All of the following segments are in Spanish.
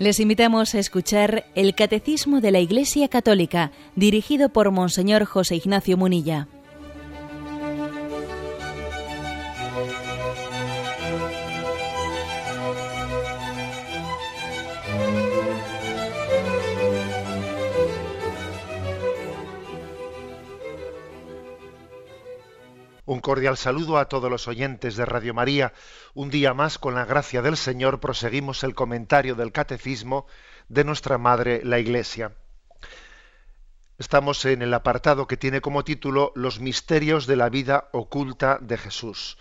Les invitamos a escuchar el Catecismo de la Iglesia Católica, dirigido por Monseñor José Ignacio Munilla. Cordial saludo a todos los oyentes de Radio María. Un día más, con la gracia del Señor, proseguimos el comentario del Catecismo de nuestra Madre, la Iglesia. Estamos en el apartado que tiene como título Los misterios de la vida oculta de Jesús.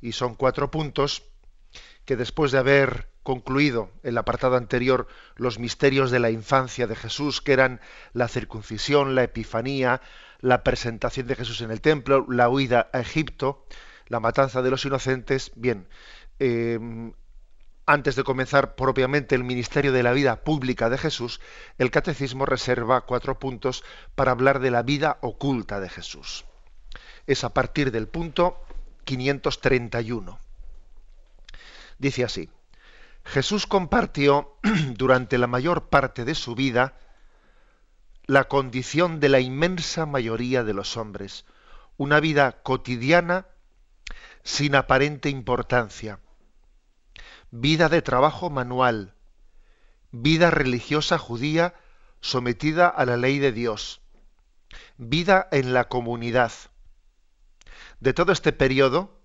Y son cuatro puntos que después de haber concluido el apartado anterior los misterios de la infancia de Jesús, que eran la circuncisión, la epifanía, la presentación de Jesús en el templo, la huida a Egipto, la matanza de los inocentes. Bien, eh, antes de comenzar propiamente el ministerio de la vida pública de Jesús, el catecismo reserva cuatro puntos para hablar de la vida oculta de Jesús. Es a partir del punto 531. Dice así, Jesús compartió durante la mayor parte de su vida la condición de la inmensa mayoría de los hombres, una vida cotidiana sin aparente importancia, vida de trabajo manual, vida religiosa judía sometida a la ley de Dios, vida en la comunidad. De todo este periodo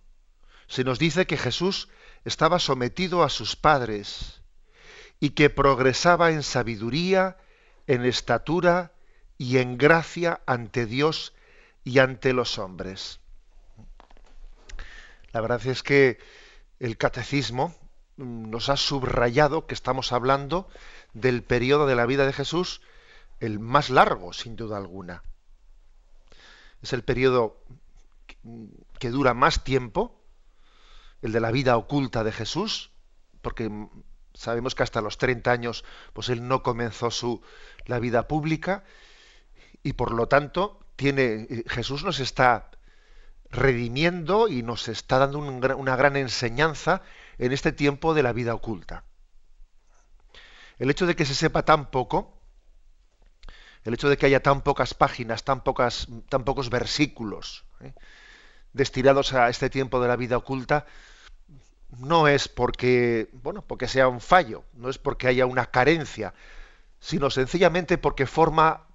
se nos dice que Jesús estaba sometido a sus padres y que progresaba en sabiduría, en estatura y en gracia ante Dios y ante los hombres. La verdad es que el catecismo nos ha subrayado que estamos hablando del periodo de la vida de Jesús, el más largo, sin duda alguna. Es el periodo que dura más tiempo, el de la vida oculta de Jesús, porque sabemos que hasta los 30 años pues él no comenzó su la vida pública y por lo tanto tiene eh, Jesús nos está redimiendo y nos está dando una gran enseñanza en este tiempo de la vida oculta. El hecho de que se sepa tan poco, el hecho de que haya tan pocas páginas, tan, pocas, tan pocos versículos ¿eh? destinados a este tiempo de la vida oculta, no es porque, bueno, porque sea un fallo, no es porque haya una carencia, sino sencillamente porque forma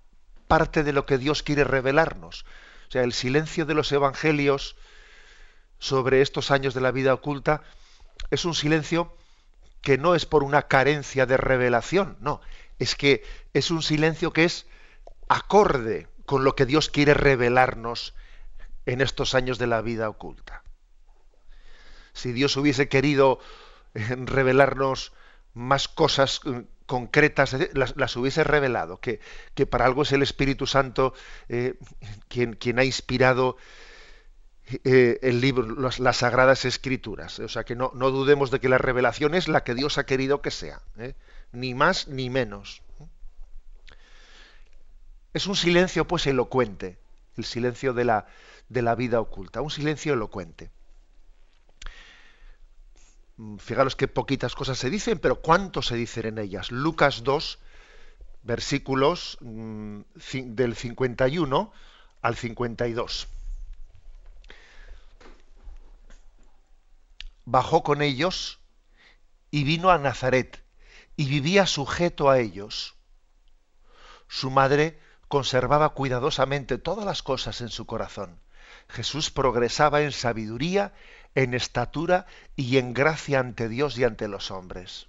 parte de lo que Dios quiere revelarnos. O sea, el silencio de los evangelios sobre estos años de la vida oculta es un silencio que no es por una carencia de revelación, no, es que es un silencio que es acorde con lo que Dios quiere revelarnos en estos años de la vida oculta. Si Dios hubiese querido eh, revelarnos más cosas eh, concretas, las, hubiese revelado, que, para algo es el Espíritu Santo eh, quien, ha inspirado el libro, las, Sagradas Escrituras. O sea que no, no, dudemos de que la revelación es la que Dios ha querido que sea, ni más ni menos. Es un silencio pues elocuente, el silencio de la, de la vida oculta, un silencio elocuente. Mm, fijaros que poquitas cosas se dicen, pero cuánto se dicen en ellas. Lucas 2, versículos mm, del 51 al 52. Bajó con ellos y vino a Nazaret y vivía sujeto a ellos. Su madre conservaba cuidadosamente todas las cosas en su corazón. Jesús progresaba en sabiduría en estatura y en gracia ante Dios y ante los hombres.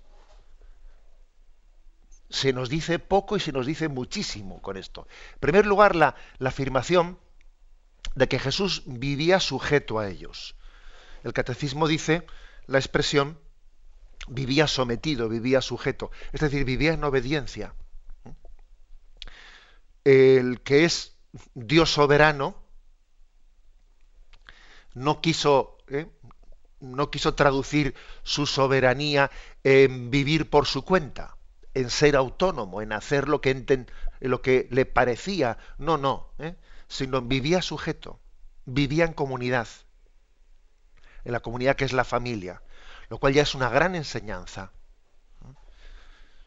Se nos dice poco y se nos dice muchísimo con esto. En primer lugar, la, la afirmación de que Jesús vivía sujeto a ellos. El catecismo dice la expresión vivía sometido, vivía sujeto, es decir, vivía en obediencia. El que es Dios soberano no quiso ¿eh? no quiso traducir su soberanía en vivir por su cuenta, en ser autónomo, en hacer lo que, le parecía. No, no, ¿eh? sino vivía sujeto, vivía en comunidad, en la comunidad que es la familia, lo cual ya es una gran enseñanza.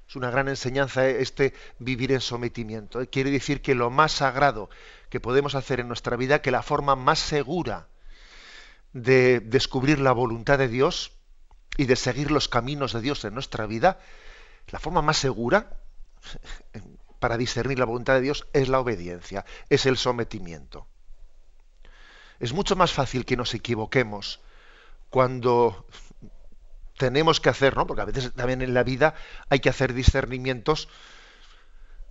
Es una gran enseñanza este vivir en sometimiento. ¿eh? Quiere decir que lo más sagrado que podemos hacer en nuestra vida, que la forma más segura de descubrir la voluntad de Dios y de seguir los caminos de Dios en nuestra vida, la forma más segura para discernir la voluntad de Dios es la obediencia, es el sometimiento. Es mucho más fácil que nos equivoquemos cuando tenemos que hacer, ¿no? Porque a veces también en la vida hay que hacer discernimientos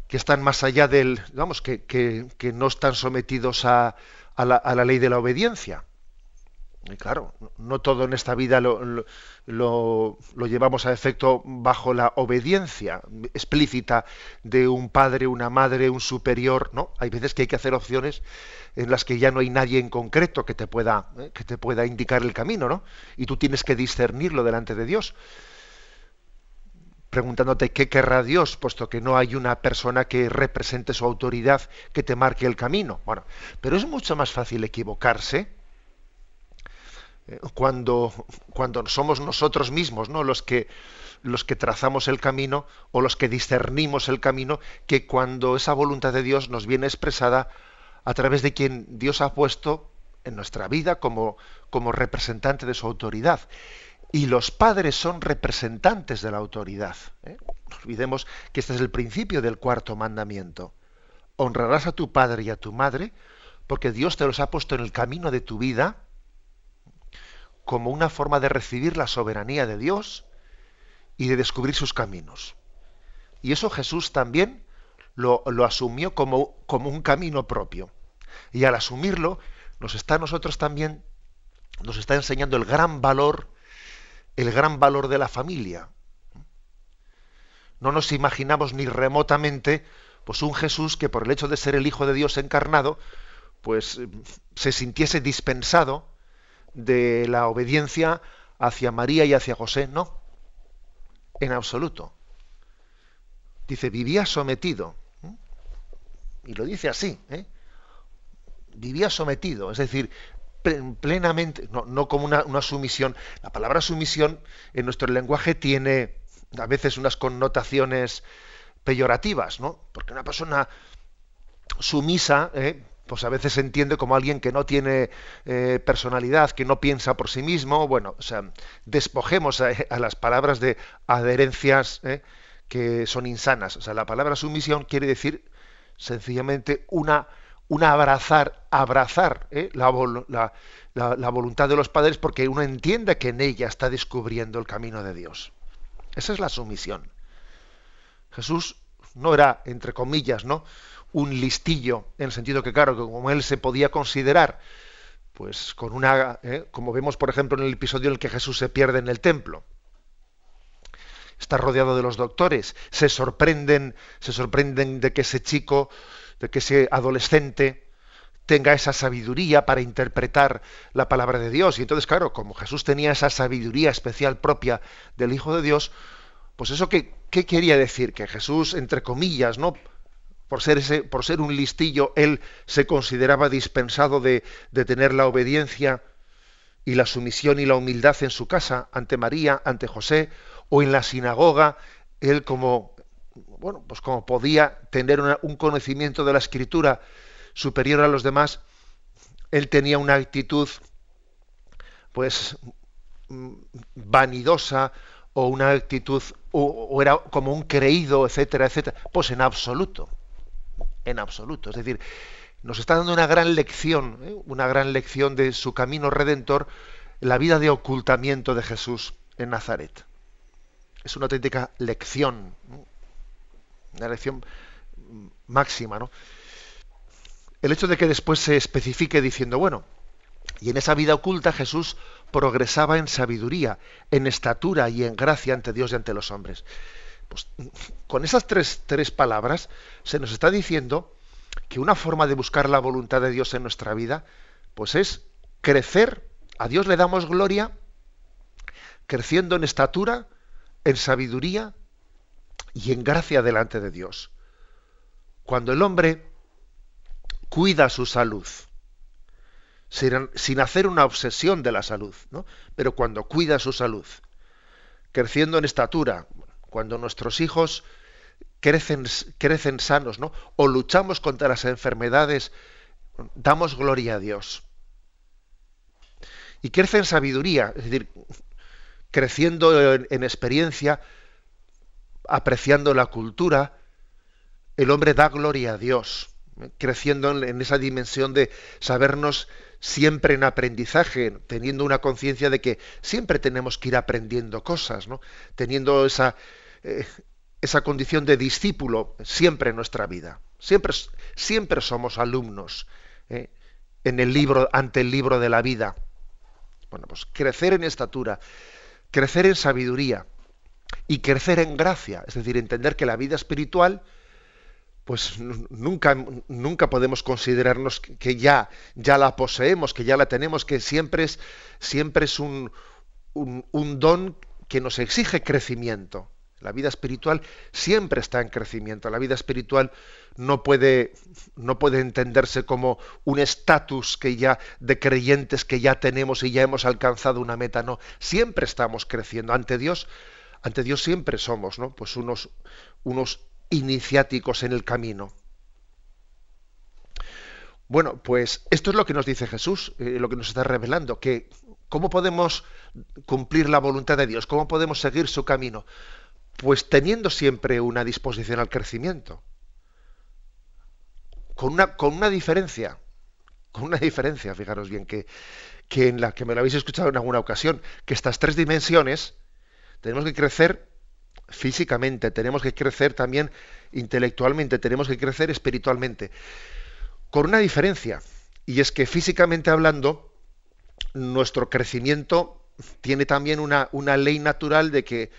que están más allá del, vamos, que, que, no están sometidos a, a, la, ley de la obediencia. Y claro, no todo en esta vida lo, lo, llevamos a efecto bajo la obediencia explícita de un padre, una madre, un superior, ¿no? Hay veces que hay que hacer opciones en las que ya no hay nadie en concreto que te pueda, ¿eh? que te pueda indicar el camino, ¿no? Y tú tienes que discernirlo delante de Dios preguntándote qué querrá Dios, puesto que no hay una persona que represente su autoridad que te marque el camino. Bueno, pero es mucho más fácil equivocarse cuando, somos nosotros mismos ¿no? los, que, los que trazamos el camino o los que discernimos el camino, que cuando esa voluntad de Dios nos viene expresada a través de quien Dios ha puesto en nuestra vida como, como representante de su autoridad. Y los padres son representantes de la autoridad. ¿eh? No olvidemos que este es el principio del cuarto mandamiento. Honrarás a tu padre y a tu madre porque Dios te los ha puesto en el camino de tu vida como una forma de recibir la soberanía de Dios y de descubrir sus caminos. Y eso Jesús también lo, lo asumió como, como, un camino propio. Y al asumirlo, nos está a nosotros también, nos está enseñando el gran valor, el gran valor de la familia. No nos imaginamos ni remotamente pues un Jesús que por el hecho de ser el Hijo de Dios encarnado, pues se sintiese dispensado de la obediencia hacia María y hacia José, no, en absoluto. Dice, vivía sometido. Y lo dice así, ¿eh? vivía sometido, es decir, plenamente, no, como una, una, sumisión. La palabra sumisión en nuestro lenguaje tiene a veces unas connotaciones peyorativas, ¿no? Porque una persona sumisa, ¿eh? Pues a veces se entiende como alguien que no tiene eh, personalidad, que no piensa por sí mismo. Bueno, o sea, despojemos a, las palabras de adherencias eh, que son insanas. O sea, la palabra sumisión quiere decir sencillamente una, una abrazar, abrazar eh, la, la, la, voluntad de los padres porque uno entiende que en ella está descubriendo el camino de Dios. Esa es la sumisión. Jesús no era, entre comillas, ¿no? Un listillo, en el sentido que, claro, que como él se podía considerar, pues con una, ¿eh? como vemos por ejemplo en el episodio en el que Jesús se pierde en el templo, está rodeado de los doctores, se sorprenden, se sorprenden de que ese chico, de que ese adolescente tenga esa sabiduría para interpretar la palabra de Dios. Y entonces, claro, como Jesús tenía esa sabiduría especial propia del Hijo de Dios, pues eso qué, qué quería decir, que Jesús, entre comillas, ¿no? Por ser, un listillo, él se consideraba dispensado de, tener la obediencia y la sumisión y la humildad en su casa ante María, ante José, o en la sinagoga, él como bueno, pues como podía tener un conocimiento de la escritura superior a los demás, él tenía una actitud pues vanidosa o una actitud o era como un creído, etcétera, etcétera, pues en absoluto en absoluto. Es decir, nos está dando una gran lección, ¿eh? una gran lección de su camino redentor, la vida de ocultamiento de Jesús en Nazaret. Es una auténtica lección, una lección máxima, ¿no? El hecho de que después se especifique diciendo, bueno, y en esa vida oculta Jesús progresaba en sabiduría, en estatura y en gracia ante Dios y ante los hombres. Pues, con esas tres, tres palabras se nos está diciendo que una forma de buscar la voluntad de Dios en nuestra vida, pues es crecer, a Dios le damos gloria, creciendo en estatura, en sabiduría y en gracia delante de Dios. Cuando el hombre cuida su salud, sin, sin hacer una obsesión de la salud, ¿no? pero cuando cuida su salud, creciendo en estatura, cuando nuestros hijos crecen, crecen sanos, ¿no? O luchamos contra las enfermedades, damos gloria a Dios. Y crece en sabiduría, es decir, creciendo en, experiencia, apreciando la cultura, el hombre da gloria a Dios, creciendo en, en esa dimensión de sabernos siempre en aprendizaje, teniendo una conciencia de que siempre tenemos que ir aprendiendo cosas, ¿no? teniendo esa, eh, esa condición de discípulo siempre en nuestra vida. Siempre, siempre somos alumnos ¿eh? en el libro, ante el libro de la vida. Bueno, pues crecer en estatura, crecer en sabiduría y crecer en gracia, es decir, entender que la vida espiritual pues nunca, nunca podemos considerarnos que ya, ya la poseemos, que ya la tenemos, que siempre es, siempre es un, un, don que nos exige crecimiento. La vida espiritual siempre está en crecimiento. La vida espiritual no puede, no puede entenderse como un estatus que ya de creyentes que ya tenemos y ya hemos alcanzado una meta. No, siempre estamos creciendo. Ante Dios, ante Dios siempre somos, ¿no? Pues unos, unos iniciáticos en el camino. Bueno, pues esto es lo que nos dice Jesús, eh, lo que nos está revelando, que cómo podemos cumplir la voluntad de Dios, cómo podemos seguir su camino, pues teniendo siempre una disposición al crecimiento, con una, con una diferencia, con una diferencia, fijaros bien, que, que en la que me lo habéis escuchado en alguna ocasión, que estas tres dimensiones tenemos que crecer físicamente, tenemos que crecer también intelectualmente, tenemos que crecer espiritualmente. Con una diferencia, y es que físicamente hablando, nuestro crecimiento tiene también una, una ley natural de que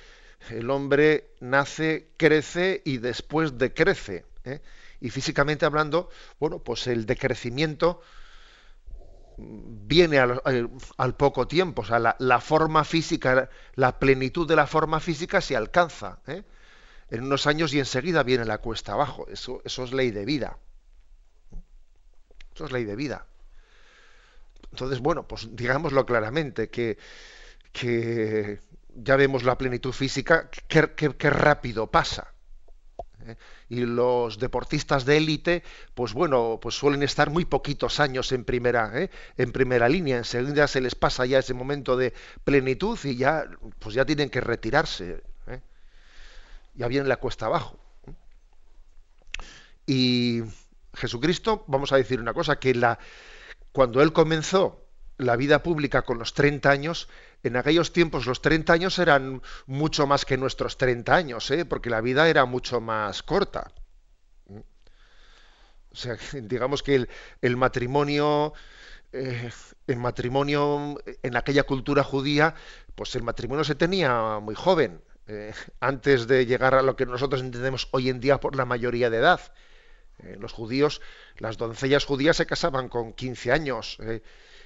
el hombre nace, crece y después decrece. ¿eh? Y físicamente hablando, bueno, pues el decrecimiento viene al, poco tiempo, o sea, la, forma física, la plenitud de la forma física se alcanza ¿eh? en unos años y enseguida viene la cuesta abajo. Eso, eso es ley de vida. Eso es ley de vida. Entonces, bueno, pues digámoslo claramente, que, que ya vemos la plenitud física, qué rápido pasa. ¿eh? y los deportistas de élite, pues bueno, pues suelen estar muy poquitos años en primera, ¿eh? en primera línea. Enseguida se les pasa ya ese momento de plenitud y ya, pues ya tienen que retirarse. ¿eh? Ya viene la cuesta abajo. Y Jesucristo, vamos a decir una cosa, que la, cuando él comenzó la vida pública con los 30 años, en aquellos tiempos los 30 años eran mucho más que nuestros 30 años, ¿eh? porque la vida era mucho más corta. O sea, digamos que el, matrimonio, eh, el matrimonio en aquella cultura judía, pues el matrimonio se tenía muy joven, eh, antes de llegar a lo que nosotros entendemos hoy en día por la mayoría de edad. los judíos, las doncellas judías se casaban con 15 años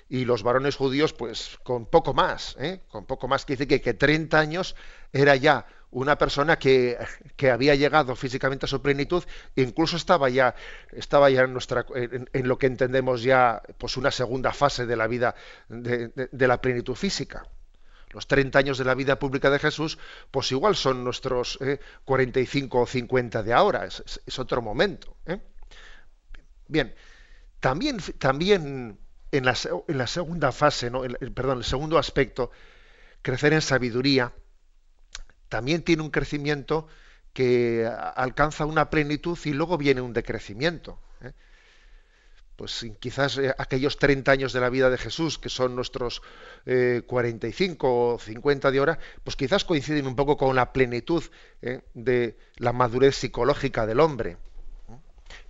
y los varones judíos pues con poco más, ¿eh? con poco más, que dice que, que 30 años era ya una persona que, que, había llegado físicamente a su plenitud, incluso estaba ya, estaba ya en, nuestra, en, lo que entendemos ya pues una segunda fase de la vida de, la plenitud física. Los 30 años de la vida pública de Jesús, pues igual son nuestros 45 ¿eh? o 50 de ahora, es, es, otro momento. ¿eh? Bien, también, también en la, segunda fase, ¿no? perdón, el segundo aspecto, crecer en sabiduría, también tiene un crecimiento que alcanza una plenitud y luego viene un decrecimiento. ¿eh? Pues quizás eh, aquellos 30 años de la vida de Jesús, que son nuestros 45 eh, o 50 de hora, pues quizás coinciden un poco con la plenitud de la madurez psicológica del hombre.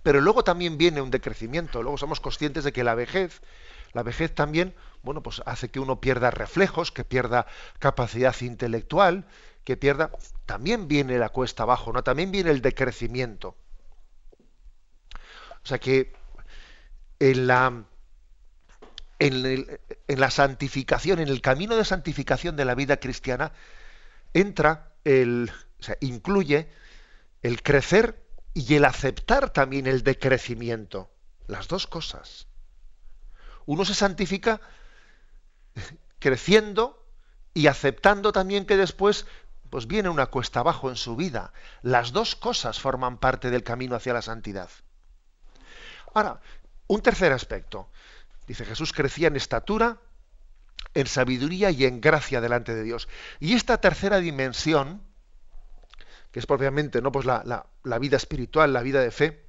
Pero luego también viene un decrecimiento, luego somos conscientes de que la vejez la vejez también, bueno, pues hace que uno pierda reflejos, que pierda capacidad intelectual, que pierda. También viene la cuesta abajo, ¿no? También viene el decrecimiento. O sea que en la, en, la santificación, en el camino de santificación de la vida cristiana, entra el, o sea, incluye el crecer y el aceptar también el decrecimiento. Las dos cosas. Uno se santifica creciendo y aceptando también que después pues viene una cuesta abajo en su vida. Las dos cosas forman parte del camino hacia la santidad. Ahora, un tercer aspecto. Dice Jesús crecía en estatura, en sabiduría y en gracia delante de Dios. Y esta tercera dimensión, que es propiamente ¿no? pues la, vida espiritual, la vida de fe,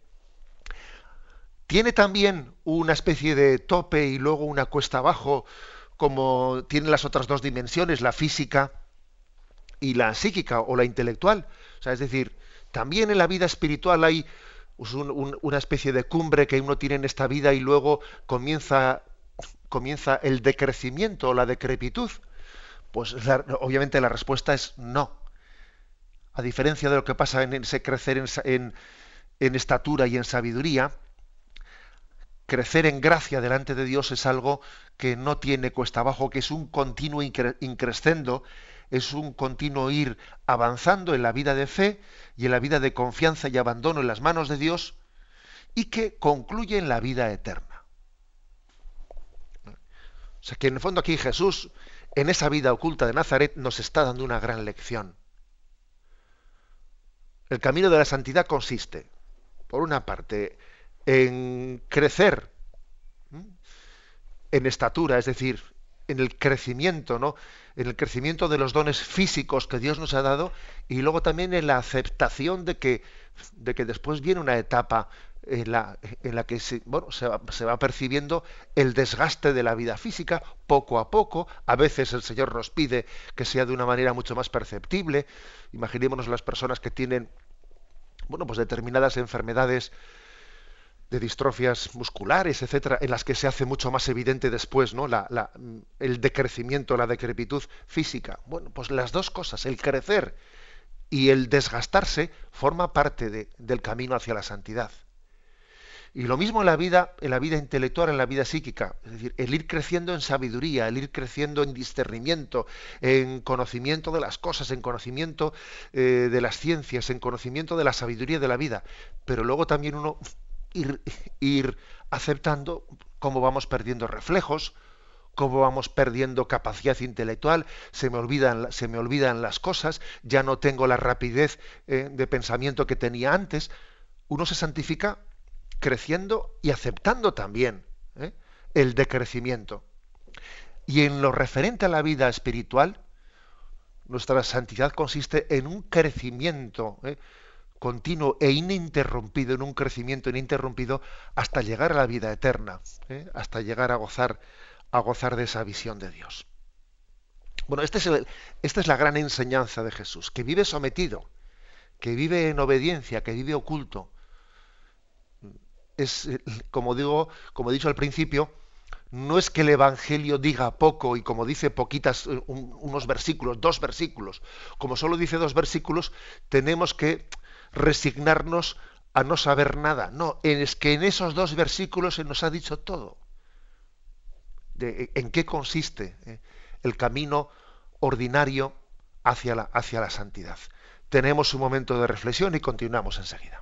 tiene también una especie de tope y luego una cuesta abajo, como tienen las otras dos dimensiones, la física y la psíquica o la intelectual. O sea, es decir, también en la vida espiritual hay una especie de cumbre que uno tiene en esta vida y luego comienza el decrecimiento o la decrepitud. Pues obviamente la respuesta es no. A diferencia de lo que pasa en ese crecer en, estatura y en sabiduría, crecer en gracia delante de Dios es algo que no tiene cuesta abajo, que es un continuo increscendo es un continuo ir avanzando en la vida de fe y en la vida de confianza y abandono en las manos de Dios y que concluye en la vida eterna. O sea que en el fondo aquí Jesús, en esa vida oculta de Nazaret, nos está dando una gran lección. El camino de la santidad consiste, por una parte, en crecer en estatura, es decir, en el crecimiento, ¿no? En el crecimiento de los dones físicos que Dios nos ha dado y luego también en la aceptación de que, de que después viene una etapa en la, en la que se, bueno, se, va, se va percibiendo el desgaste de la vida física poco a poco. A veces el Señor nos pide que sea de una manera mucho más perceptible. Imaginémonos las personas que tienen bueno, pues determinadas enfermedades de distrofias musculares, etcétera, en las que se hace mucho más evidente después ¿no? La, el decrecimiento, la decrepitud física. Bueno, pues las dos cosas, el crecer y el desgastarse, forma parte de, del camino hacia la santidad. Y lo mismo en la vida, en la vida intelectual, en la vida psíquica, es decir, el ir creciendo en sabiduría, el ir creciendo en discernimiento, en conocimiento de las cosas, en conocimiento eh, de las ciencias, en conocimiento de la sabiduría de la vida. Pero luego también uno ir, aceptando cómo vamos perdiendo reflejos, cómo vamos perdiendo capacidad intelectual, se me olvidan, se me olvidan las cosas, ya no tengo la rapidez eh, de pensamiento que tenía antes. Uno se santifica creciendo y aceptando también eh, el decrecimiento. Y en lo referente a la vida espiritual, nuestra santidad consiste en un crecimiento. Eh, continuo e ininterrumpido, en un crecimiento ininterrumpido, hasta llegar a la vida eterna, ¿eh? hasta llegar a gozar, a gozar de esa visión de Dios. Bueno, este es esta es la gran enseñanza de Jesús, que vive sometido, que vive en obediencia, que vive oculto. Es, como digo, como he dicho al principio, no es que el Evangelio diga poco y como dice poquitas, unos versículos, dos versículos, como solo dice dos versículos, tenemos que resignarnos a no saber nada. No, es que en esos dos versículos se nos ha dicho todo. De, en qué consiste eh, el camino ordinario hacia la, hacia la santidad. Tenemos un momento de reflexión y continuamos enseguida.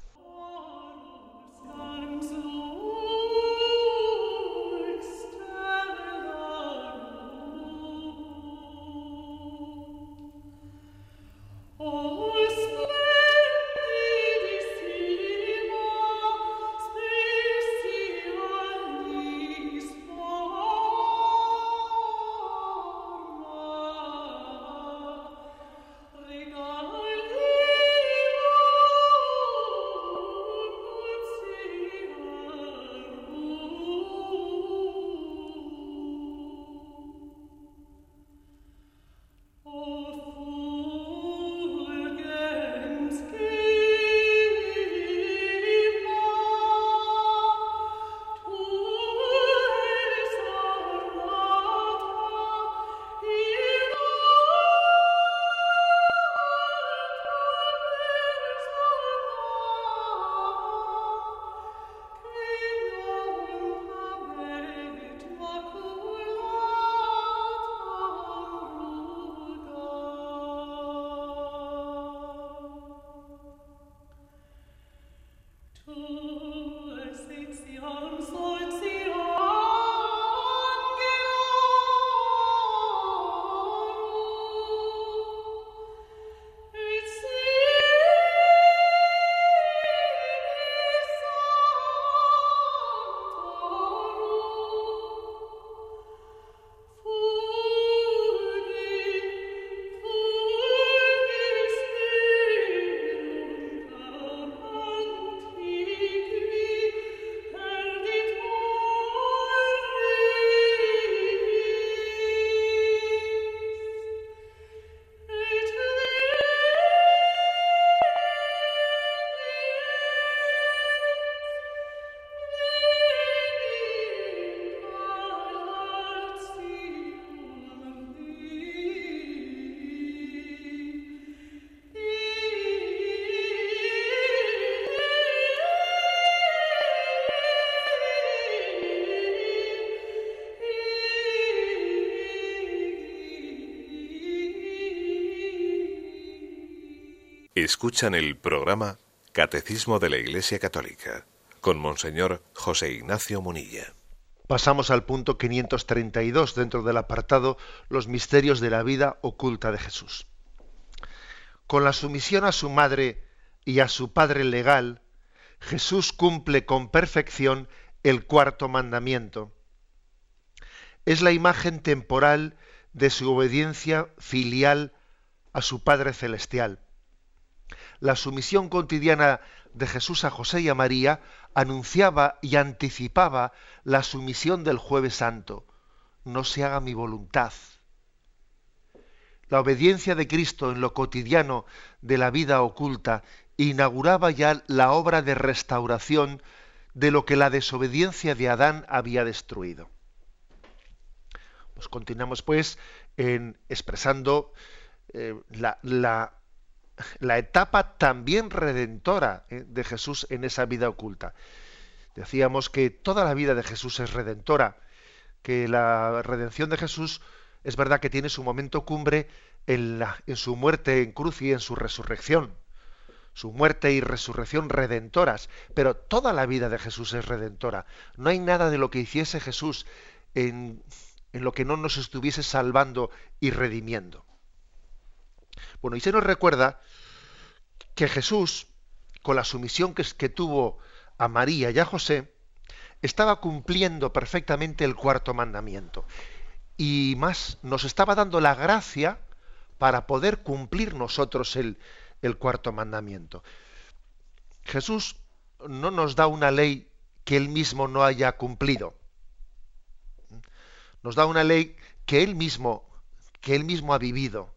Escuchan el programa Catecismo de la Iglesia Católica con Monseñor José Ignacio Munilla. Pasamos al punto 532 dentro del apartado Los misterios de la vida oculta de Jesús. Con la sumisión a su madre y a su padre legal, Jesús cumple con perfección el cuarto mandamiento. Es la imagen temporal de su obediencia filial a su Padre Celestial la sumisión cotidiana de Jesús a José y a María anunciaba y anticipaba la sumisión del jueves santo. No se haga mi voluntad. La obediencia de Cristo en lo cotidiano de la vida oculta inauguraba ya la obra de restauración de lo que la desobediencia de Adán había destruido. Pues continuamos pues en expresando eh, la, la la etapa también redentora eh, de Jesús en esa vida oculta. Decíamos que toda la vida de Jesús es redentora, que la redención de Jesús es verdad que tiene su momento cumbre en, la, en su muerte en cruz y en su resurrección. Su muerte y resurrección redentoras, pero toda la vida de Jesús es redentora. No hay nada de lo que hiciese Jesús en, en lo que no nos estuviese salvando y redimiendo. Bueno, y se nos recuerda que Jesús, con la sumisión que, tuvo a María y a José, estaba cumpliendo perfectamente el cuarto mandamiento. Y más, nos estaba dando la gracia para poder cumplir nosotros el, el cuarto mandamiento. Jesús no nos da una ley que él mismo no haya cumplido. Nos da una ley que él mismo, que él mismo ha vivido.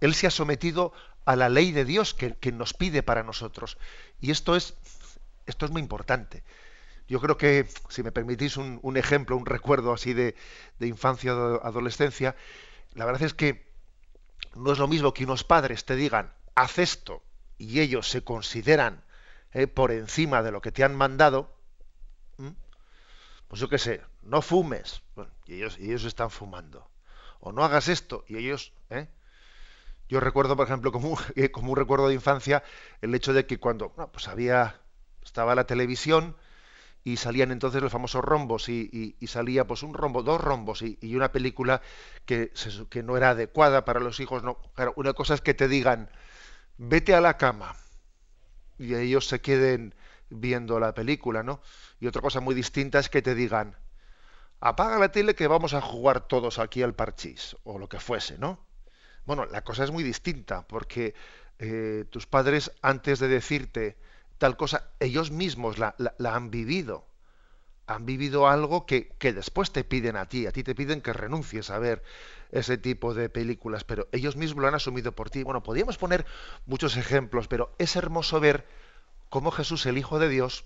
Él se ha sometido a la ley de Dios que, nos pide para nosotros. Y esto es, esto es muy importante. Yo creo que, si me permitís un, ejemplo, un recuerdo así de, infancia o adolescencia, la verdad es que no es lo mismo que unos padres te digan, haz esto, y ellos se consideran eh, por encima de lo que te han mandado, pues yo qué sé, no fumes, y, ellos, ellos están fumando. O no hagas esto, y ellos, ¿eh? Yo recuerdo, por ejemplo, como, como un recuerdo de infancia, el hecho de que cuando pues había, estaba la televisión y salían entonces los famosos rombos y, salía pues un rombo, dos rombos y, una película que, que no era adecuada para los hijos. No, claro, una cosa es que te digan, vete a la cama y ellos se queden viendo la película, ¿no? Y otra cosa muy distinta es que te digan, apaga la tele que vamos a jugar todos aquí al parchís o lo que fuese, ¿no? Bueno, la cosa es muy distinta, porque eh, tus padres, antes de decirte tal cosa, ellos mismos la, han vivido. Han vivido algo que, que, después te piden a ti. A ti te piden que renuncies a ver ese tipo de películas, pero ellos mismos lo han asumido por ti. Bueno, podríamos poner muchos ejemplos, pero es hermoso ver cómo Jesús, el Hijo de Dios,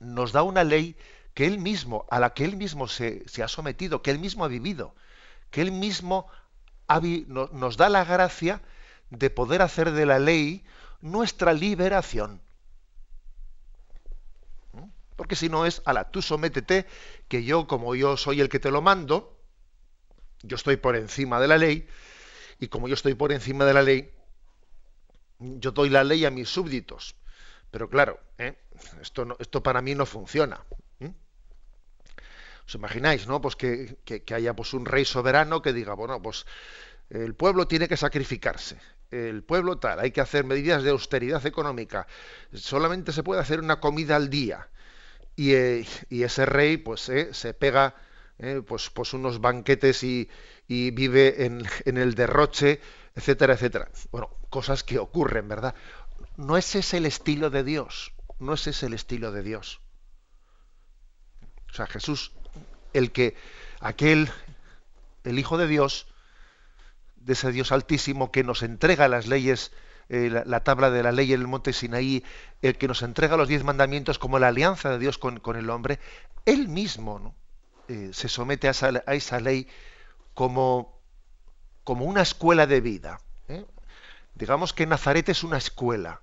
nos da una ley que él mismo, a la que él mismo se, se ha sometido, que él mismo ha vivido, que él mismo nos da la gracia de poder hacer de la ley nuestra liberación. ¿Mm? Porque si no es, ala, tú sométete, que yo, como yo soy el que te lo mando, yo estoy por encima de la ley, y como yo estoy por encima de la ley, yo doy la ley a mis súbditos. Pero claro, ¿eh? esto, esto para mí no funciona. ¿Os imagináis, no? Pues que, haya pues un rey soberano que diga, bueno, pues el pueblo tiene que sacrificarse. El pueblo tal, hay que hacer medidas de austeridad económica. Solamente se puede hacer una comida al día. Y, eh, ese rey, pues, eh, se pega eh, pues, pues unos banquetes y, vive en, en el derroche, etcétera, etcétera. Bueno, cosas que ocurren, ¿verdad? No ese es el estilo de Dios. No ese es el estilo de Dios. O sea, Jesús el que aquel, el Hijo de Dios, de ese Dios altísimo que nos entrega las leyes, eh, la, tabla de la ley en el monte Sinaí, el que nos entrega los diez mandamientos como la alianza de Dios con, el hombre, él mismo eh, se somete a esa, ley como, como, una escuela de vida. ¿eh? Digamos que Nazaret es una escuela,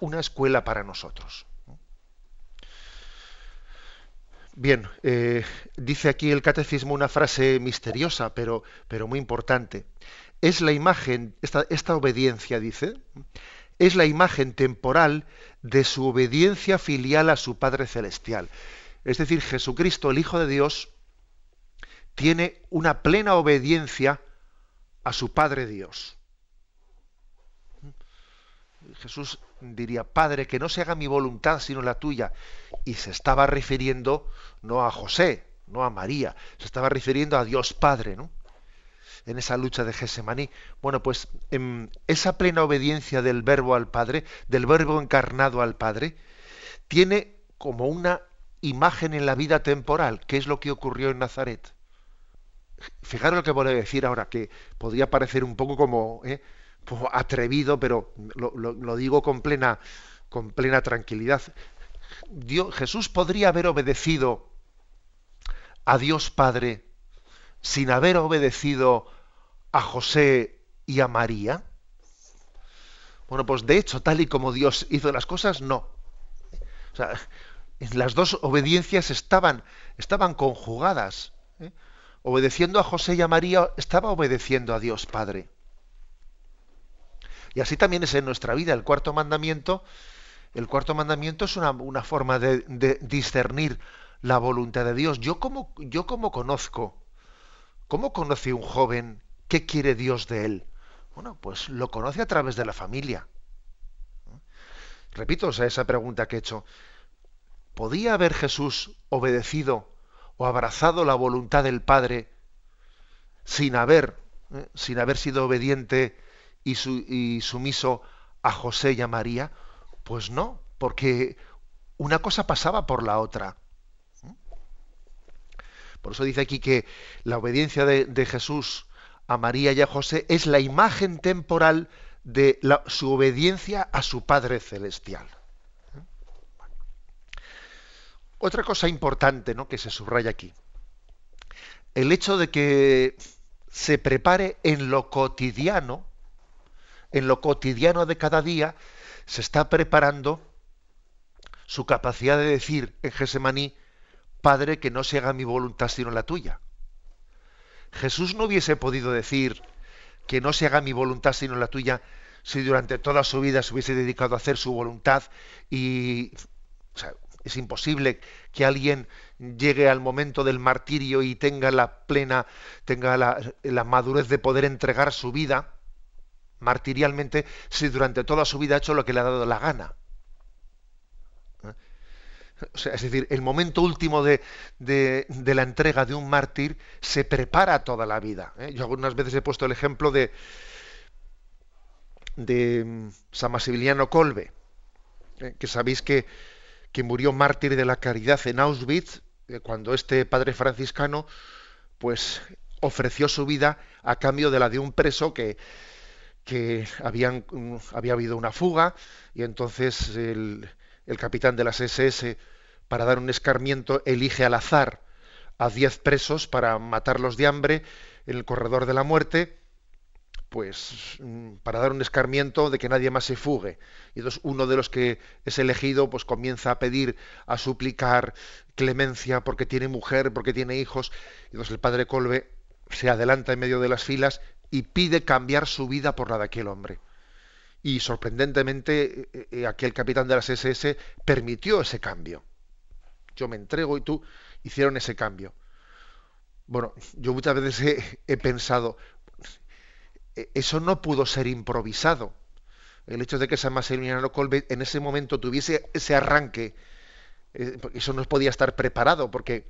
una escuela para nosotros. Bien, eh, dice aquí el catecismo una frase misteriosa, pero, pero muy importante. Es la imagen, esta, esta obediencia, dice, es la imagen temporal de su obediencia filial a su Padre Celestial. Es decir, Jesucristo, el Hijo de Dios, tiene una plena obediencia a su Padre Dios. Jesús diría, Padre, que no se haga mi voluntad sino la tuya. Y se estaba refiriendo no a José, no a María, se estaba refiriendo a Dios Padre, ¿no? En esa lucha de Gesemaní. Bueno, pues en esa plena obediencia del verbo al Padre, del verbo encarnado al Padre, tiene como una imagen en la vida temporal, que es lo que ocurrió en Nazaret. Fijaros lo que voy a decir ahora, que podría parecer un poco como, ¿eh? atrevido, pero lo, digo con plena, con plena tranquilidad. Dios, Jesús podría haber obedecido a Dios Padre sin haber obedecido a José y a María. Bueno, pues de hecho, tal y como Dios hizo las cosas, no. O sea, las dos obediencias estaban, estaban conjugadas. ¿eh? Obedeciendo a José y a María, estaba obedeciendo a Dios Padre. Y así también es en nuestra vida. El cuarto mandamiento, el cuarto mandamiento es una, forma de, discernir la voluntad de Dios. Yo como, yo como conozco, ¿cómo conoce un joven qué quiere Dios de él? Bueno, pues lo conoce a través de la familia. Repito esa pregunta que he hecho. ¿Podía haber Jesús obedecido o abrazado la voluntad del Padre sin haber, eh, sin haber sido obediente y, sumiso a José y a María? Pues no, porque una cosa pasaba por la otra. Por eso dice aquí que la obediencia de, Jesús a María y a José es la imagen temporal de su obediencia a su Padre Celestial. Otra cosa importante ¿no? que se subraya aquí. El hecho de que se prepare en lo cotidiano en lo cotidiano de cada día, se está preparando su capacidad de decir en Gesemaní, Padre, que no se haga mi voluntad sino la tuya. Jesús no hubiese podido decir que no se haga mi voluntad sino la tuya si durante toda su vida se hubiese dedicado a hacer su voluntad y es imposible que alguien llegue al momento del martirio y tenga la plena, tenga la madurez de poder entregar su vida martirialmente si durante toda su vida ha hecho lo que le ha dado la gana. ¿Eh? es decir, el momento último de, la entrega de un mártir se prepara toda la vida. ¿eh? Yo algunas veces he puesto el ejemplo de, de mm, San Maximiliano Colbe, ¿eh? que sabéis que, que, murió mártir de la caridad en Auschwitz, cuando este padre franciscano pues ofreció su vida a cambio de la de un preso que, que habían, mm, había habido una fuga y entonces el, el capitán de las SS, para dar un escarmiento, elige al azar a diez presos para matarlos de hambre en el corredor de la muerte, pues mm, para dar un escarmiento de que nadie más se fugue. Y entonces uno de los que es elegido, pues comienza a pedir, a suplicar clemencia porque tiene mujer, porque tiene hijos. Y entonces el padre Colbe se adelanta en medio de las filas y pide cambiar su vida por la de aquel hombre. Y sorprendentemente eh, eh, aquel capitán de las SS permitió ese cambio. Yo me entrego y tú hicieron ese cambio. Bueno, yo muchas veces he, pensado, e, eso no pudo ser improvisado. El hecho de que San Maximiliano Colbe en ese momento tuviese ese arranque, eh, eso no podía estar preparado, porque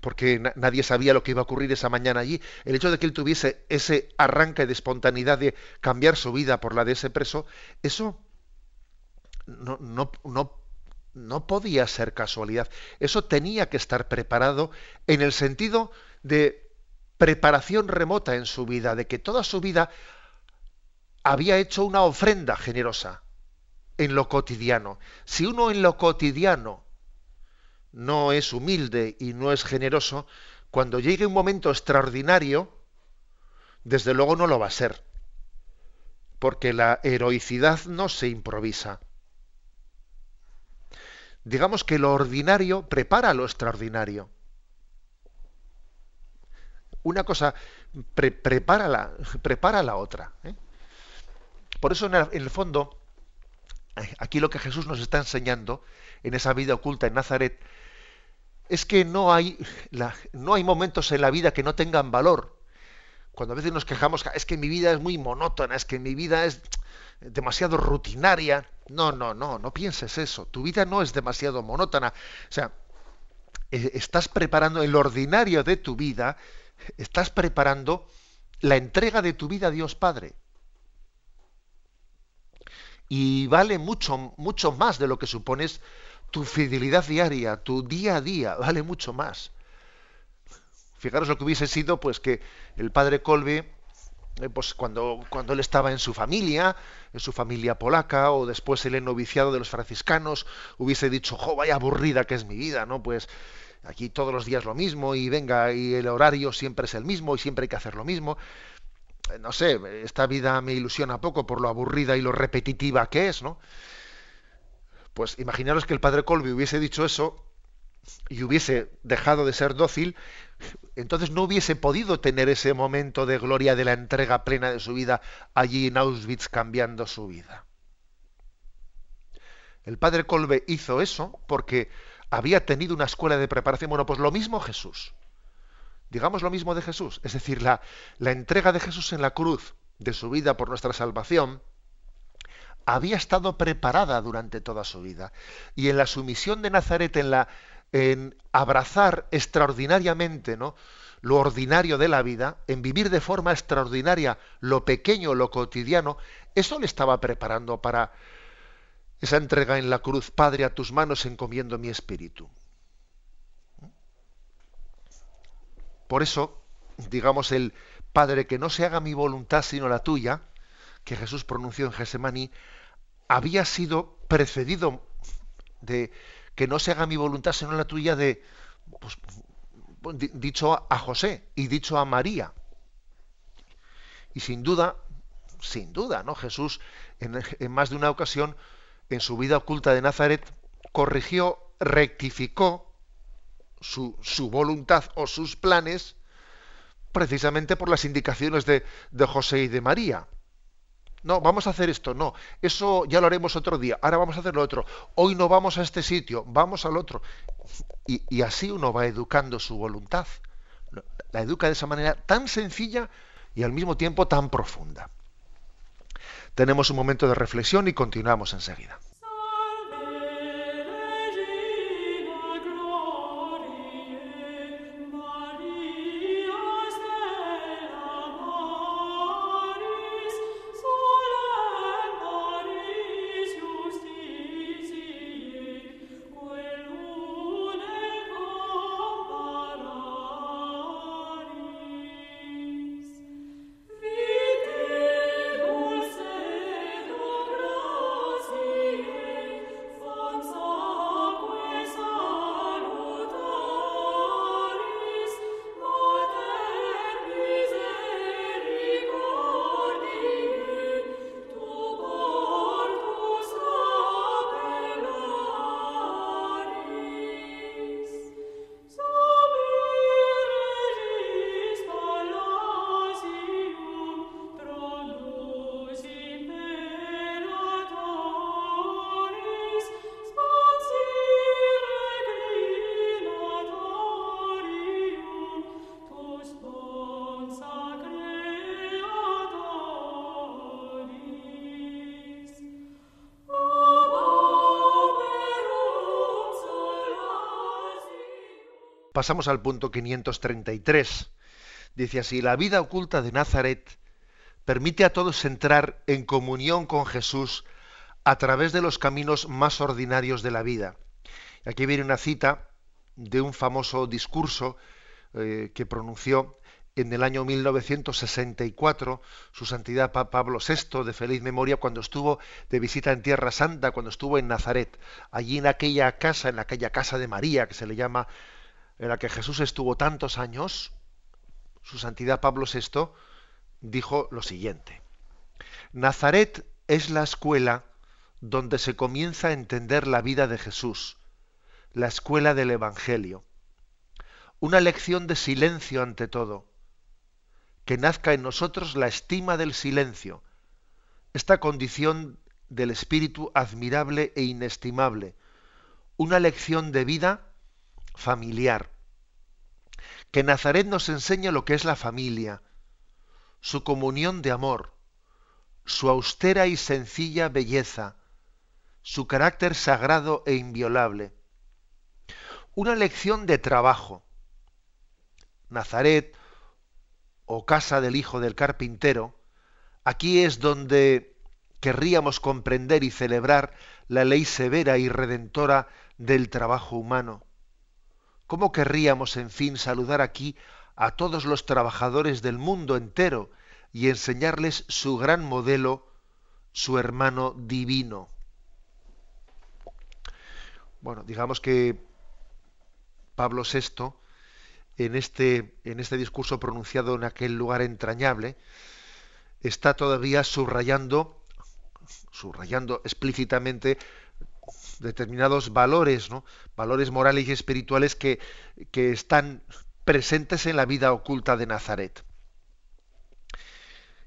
porque nadie sabía lo que iba a ocurrir esa mañana allí. El hecho de que él tuviese ese arranque de espontaneidad de cambiar su vida por la de ese preso, eso no, no, no, podía ser casualidad. Eso tenía que estar preparado en el sentido de preparación remota en su vida, de que toda su vida había hecho una ofrenda generosa en lo cotidiano. Si uno en lo cotidiano no es humilde y no es generoso, cuando llegue un momento extraordinario, desde luego no lo va a ser. Porque la heroicidad no se improvisa. digamos que lo ordinario prepara lo extraordinario. Una cosa prepara, la, prepara la otra. ¿eh? Por eso, en el, fondo, aquí lo que Jesús nos está enseñando en esa vida oculta en Nazaret es que no hay, no hay momentos en la vida que no tengan valor. Cuando a veces nos quejamos, es que mi vida es muy monótona, es que mi vida es demasiado rutinaria. No, no, no, no pienses eso. Tu vida no es demasiado monótona. O sea, e, estás preparando el ordinario de tu vida, estás preparando la entrega de tu vida a Dios Padre. Y vale mucho, mucho más de lo que supones tu fidelidad diaria, tu día a día, vale mucho más. Fijaros lo que hubiese sido, pues que el padre Colby, eh, pues cuando, cuando él estaba en su familia, en su familia polaca, o después el noviciado de los franciscanos, hubiese dicho, jo, vaya aburrida que es mi vida, ¿no? Pues aquí todos los días lo mismo, y venga, y el horario siempre es el mismo, y siempre hay que hacer lo mismo. Eh, no sé, esta vida me ilusiona poco por lo aburrida y lo repetitiva que es, ¿no? Pues imaginaros que el padre Colby hubiese dicho eso y hubiese dejado de ser dócil, entonces no hubiese podido tener ese momento de gloria de la entrega plena de su vida allí en Auschwitz cambiando su vida. El padre Colbe hizo eso porque había tenido una escuela de preparación. Bueno, pues lo mismo Jesús. Digamos lo mismo de Jesús. Es decir, la, la entrega de Jesús en la cruz de su vida por nuestra salvación había estado preparada durante toda su vida. Y en la sumisión de Nazaret, en, la, en abrazar extraordinariamente ¿no? lo ordinario de la vida, en vivir de forma extraordinaria lo pequeño, lo cotidiano, eso le estaba preparando para esa entrega en la cruz, Padre, a tus manos encomiendo mi espíritu. Por eso, digamos, el Padre, que no se haga mi voluntad sino la tuya, que Jesús pronunció en Gesemaní, había sido precedido de que no se haga mi voluntad sino la tuya de pues, dicho a José y dicho a María. Y sin duda, sin duda, ¿no? Jesús en, en más de una ocasión en su vida oculta de Nazaret corrigió, rectificó su, su voluntad o sus planes precisamente por las indicaciones de, de José y de María. No, vamos a hacer esto, no, eso ya lo haremos otro día, ahora vamos a hacer lo otro, hoy no vamos a este sitio, vamos al otro. Y, así uno va educando su voluntad. La educa de esa manera tan sencilla y al mismo tiempo tan profunda. Tenemos un momento de reflexión y continuamos enseguida. Pasamos al punto 533. Dice así, la vida oculta de Nazaret permite a todos entrar en comunión con Jesús a través de los caminos más ordinarios de la vida. Aquí viene una cita de un famoso discurso eh, que pronunció en el año 1964 su santidad Pablo VI de feliz memoria cuando estuvo de visita en Tierra Santa, cuando estuvo en Nazaret, allí en aquella casa, en aquella casa de María que se le llama en la que Jesús estuvo tantos años, su santidad Pablo VI dijo lo siguiente. Nazaret es la escuela donde se comienza a entender la vida de Jesús, la escuela del Evangelio. Una lección de silencio ante todo. Que nazca en nosotros la estima del silencio, esta condición del espíritu admirable e inestimable. Una lección de vida familiar. Que Nazaret nos enseñe lo que es la familia, su comunión de amor, su austera y sencilla belleza, su carácter sagrado e inviolable. Una lección de trabajo. Nazaret o casa del hijo del carpintero, aquí es donde querríamos comprender y celebrar la ley severa y redentora del trabajo humano. ¿Cómo querríamos, en fin, saludar aquí a todos los trabajadores del mundo entero y enseñarles su gran modelo, su hermano divino? Bueno, digamos que Pablo VI, en este, en este discurso pronunciado en aquel lugar entrañable, está todavía subrayando, subrayando explícitamente determinados valores, ¿no? valores morales y espirituales que, están presentes en la vida oculta de Nazaret.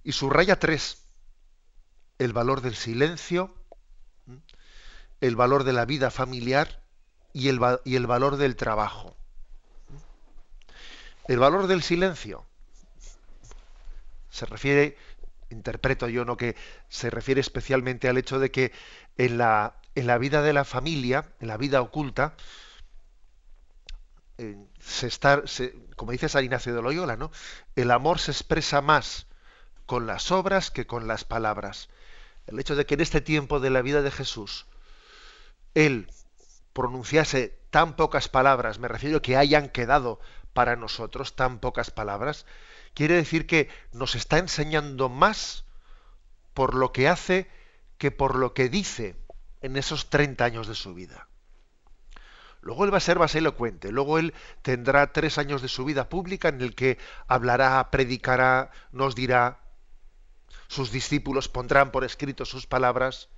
Y subraya tres. El valor del silencio, el valor de la vida familiar y el valor del trabajo. El valor del silencio se refiere, interpreto yo, no que se refiere especialmente al hecho de que en la en la vida de la familia, en la vida oculta, eh, se está, como dice San Ignacio de Loyola, ¿no? el amor se expresa más con las obras que con las palabras. El hecho de que en este tiempo de la vida de Jesús él pronunciase tan pocas palabras, me refiero a que hayan quedado para nosotros tan pocas palabras, quiere decir que nos está enseñando más por lo que hace que por lo que dice en esos 30 años de su vida. Luego él va a ser más elocuente, luego él tendrá tres años de su vida pública en el que hablará, predicará, nos dirá, sus discípulos pondrán por escrito sus palabras.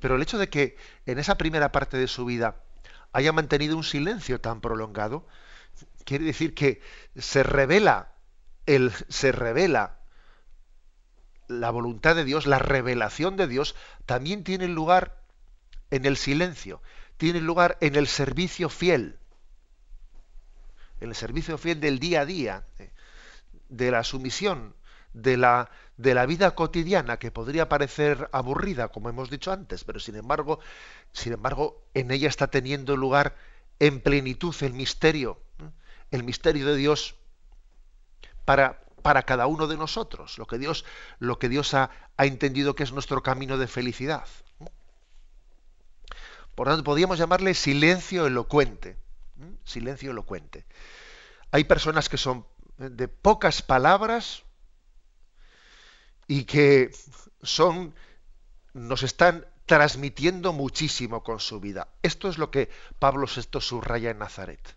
Pero el hecho de que en esa primera parte de su vida haya mantenido un silencio tan prolongado, quiere decir que se revela, el, se revela la voluntad de Dios, la revelación de Dios, también tiene lugar en el silencio, tiene lugar en el servicio fiel, en el servicio fiel del día a día, eh, de la sumisión, de la, de la vida cotidiana que podría parecer aburrida, como hemos dicho antes, pero sin embargo, sin embargo, en ella está teniendo lugar en plenitud el misterio, ¿eh? el misterio de Dios para para cada uno de nosotros, lo que Dios, lo que Dios ha, entendido que es nuestro camino de felicidad. Por tanto, podríamos llamarle silencio elocuente. Silencio elocuente. Hay personas que son de pocas palabras y que son nos están transmitiendo muchísimo con su vida. Esto es lo que Pablo VI subraya en Nazaret.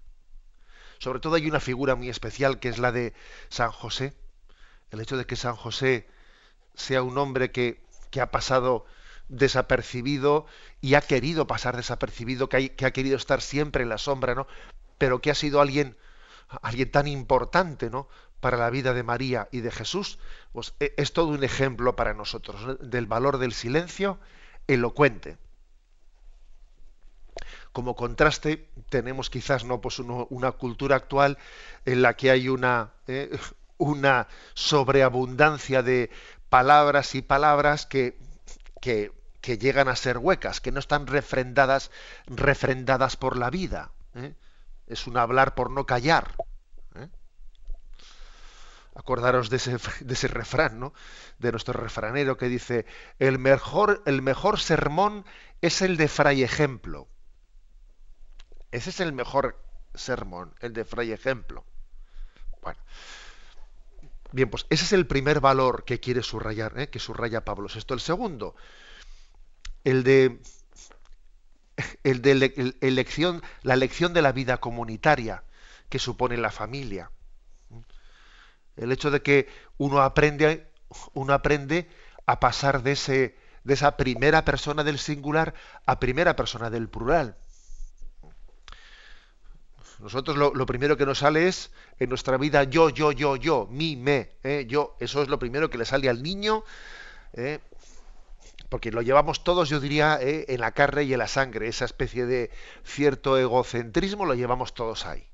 Sobre todo hay una figura muy especial que es la de San José. El hecho de que San José sea un hombre que, ha pasado desapercibido y ha querido pasar desapercibido, que, que, ha querido estar siempre en la sombra, ¿no? Pero que ha sido alguien, alguien tan importante, ¿no? Para la vida de María y de Jesús, pues e, es todo un ejemplo para nosotros del valor del silencio elocuente como contraste tenemos quizás no pues una cultura actual en la que hay una eh, una sobreabundancia de palabras y palabras que, que, llegan a ser huecas que no están refrendadas refrendadas por la vida ¿eh? es un hablar por no callar ¿eh? acordaros de ese, de ese refrán ¿no? de nuestro refranero que dice el mejor el mejor sermón es el de fray ejemplo ese es el mejor sermón, el de Fray Ejemplo. Bueno. Bien, pues ese es el primer valor que quiere subrayar, ¿eh? que subraya Pablo VI. El segundo, el de, la elección de la vida comunitaria que supone la familia. El hecho de que uno aprende, uno aprende a pasar de esa primera persona del singular a primera persona del plural Nosotros lo, primero que nos sale es en nuestra vida yo, yo, yo, yo, mi, me, ¿eh? yo. Eso es lo primero que le sale al niño, ¿eh? porque lo llevamos todos, yo diría, ¿eh? en la carne y en la sangre. Esa especie de cierto egocentrismo lo llevamos todos ahí.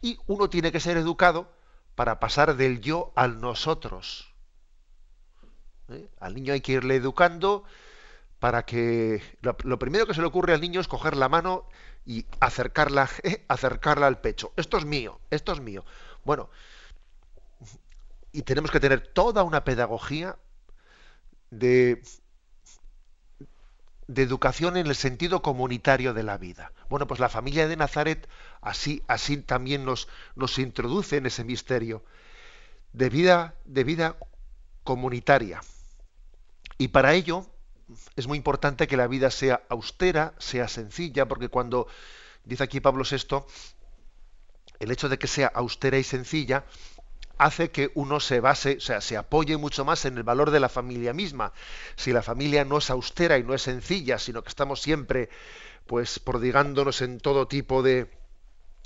Y uno tiene que ser educado para pasar del yo al nosotros. Al niño hay que irle educando para que lo, primero que se le ocurre al niño es coger la mano y acercarla, eh, acercarla al pecho. Esto es mío, esto es mío. Bueno, y tenemos que tener toda una pedagogía de, de educación en el sentido comunitario de la vida. Bueno, pues la familia de Nazaret así, así también nos, nos introduce en ese misterio de vida, de vida comunitaria. Y para ello es muy importante que la vida sea austera, sea sencilla, porque cuando dice aquí Pablo VI, el hecho de que sea austera y sencilla hace que uno se base, o sea, se apoye mucho más en el valor de la familia misma. Si la familia no es austera y no es sencilla, sino que estamos siempre pues prodigándonos en todo tipo de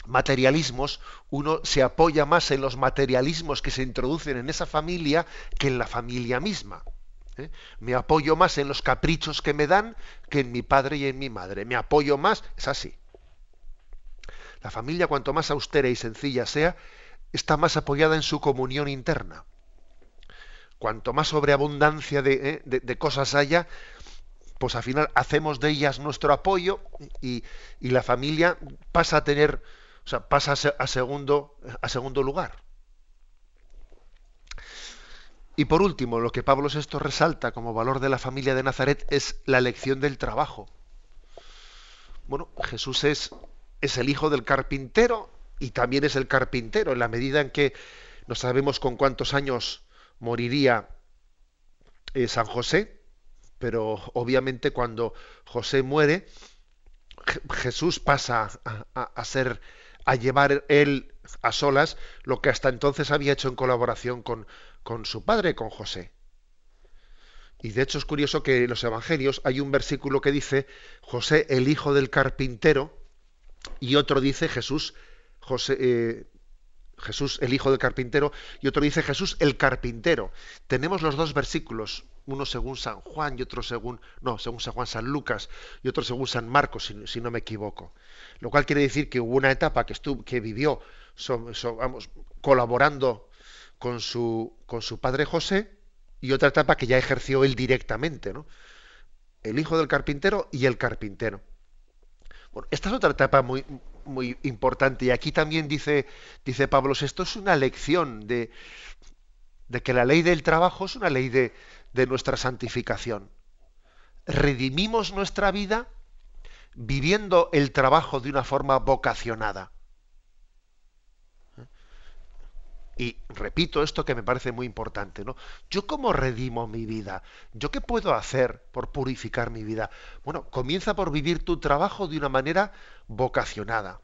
materialismos, uno se apoya más en los materialismos que se introducen en esa familia que en la familia misma. ¿Eh? Me apoyo más en los caprichos que me dan que en mi padre y en mi madre. Me apoyo más, es así. La familia, cuanto más austera y sencilla sea, está más apoyada en su comunión interna. Cuanto más sobreabundancia de, ¿eh? cosas haya, pues al final hacemos de ellas nuestro apoyo y, la familia pasa a tener, o sea, pasa a segundo, a segundo lugar. Y por último, lo que Pablo VI resalta como valor de la familia de Nazaret es la elección del trabajo. Bueno, Jesús es, es el hijo del carpintero y también es el carpintero en la medida en que no sabemos con cuántos años moriría eh, San José, pero obviamente cuando José muere, Jesús pasa a, a, ser a llevar él a solas lo que hasta entonces había hecho en colaboración con, con su padre, con José. Y de hecho es curioso que en los evangelios hay un versículo que dice José el hijo del carpintero y otro dice Jesús José eh, Jesús el hijo del carpintero y otro dice Jesús el carpintero. Tenemos los dos versículos, uno según San Juan y otro según no, según San Juan San Lucas y otro según San Marcos si, no me equivoco. Lo cual quiere decir que hubo una etapa que estuvo que vivió vamos, colaborando con su, con su padre José y otra etapa que ya ejerció él directamente, ¿no? El hijo del carpintero y el carpintero. Bueno, esta es otra etapa muy, muy importante y aquí también dice, dice Pablo, esto es una lección de, de que la ley del trabajo es una ley de, de nuestra santificación. Redimimos nuestra vida viviendo el trabajo de una forma vocacionada. Y repito esto que me parece muy importante, ¿no? ¿Yo cómo redimo mi vida? ¿Yo qué puedo hacer por purificar mi vida? Bueno, comienza por vivir tu trabajo de una manera vocacionada.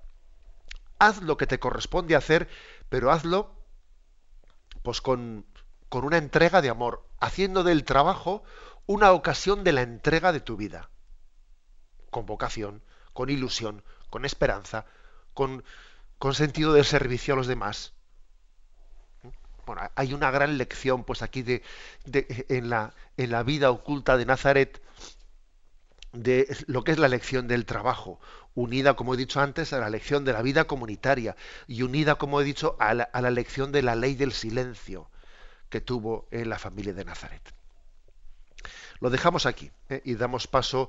Haz lo que te corresponde hacer, pero hazlo pues con, con una entrega de amor, haciendo del trabajo una ocasión de la entrega de tu vida. Con vocación, con ilusión, con esperanza, con, con sentido de servicio a los demás bueno, hay una gran lección pues aquí de, en, la, en la vida oculta de Nazaret de lo que es la lección del trabajo, unida, como he dicho antes, a la lección de la vida comunitaria y unida, como he dicho, a la, lección de la ley del silencio que tuvo en la familia de Nazaret. Lo dejamos aquí ¿eh? y damos paso